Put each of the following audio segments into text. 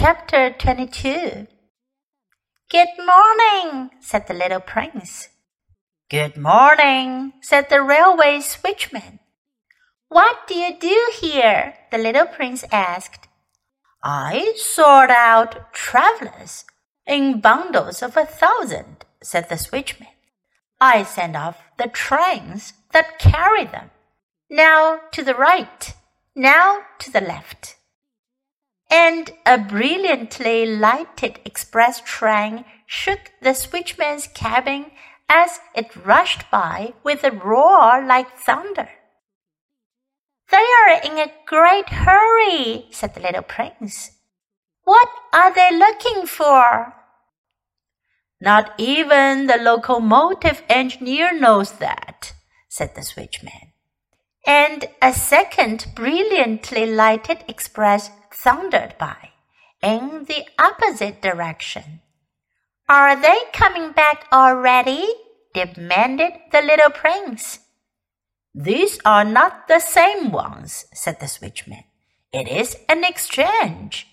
Chapter 22 Good morning, said the little prince. Good morning, said the railway switchman. What do you do here? the little prince asked. I sort out travelers in bundles of a thousand, said the switchman. I send off the trains that carry them. Now to the right, now to the left. And a brilliantly lighted express train shook the switchman's cabin as it rushed by with a roar like thunder. They are in a great hurry, said the little prince. What are they looking for? Not even the locomotive engineer knows that, said the switchman. And a second brilliantly lighted express thundered by in the opposite direction. Are they coming back already? demanded the little prince. These are not the same ones, said the switchman. It is an exchange.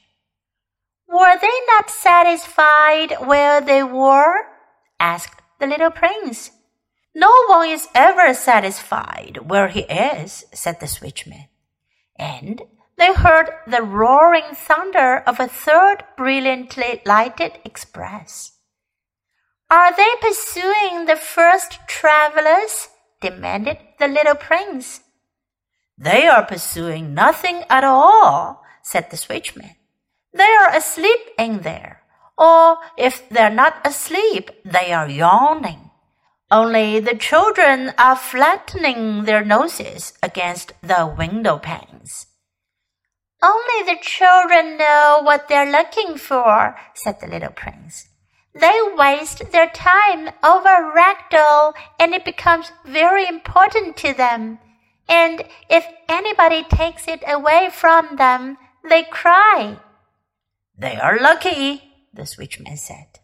Were they not satisfied where they were? asked the little prince. No one is ever satisfied where he is, said the switchman. And they heard the roaring thunder of a third brilliantly lighted express. Are they pursuing the first travelers? demanded the little prince. They are pursuing nothing at all, said the switchman. They are asleep in there, or if they're not asleep, they are yawning. Only the children are flattening their noses against the window panes. Only the children know what they're looking for, said the little prince. They waste their time over ragdoll and it becomes very important to them. And if anybody takes it away from them, they cry. They are lucky, the switchman said.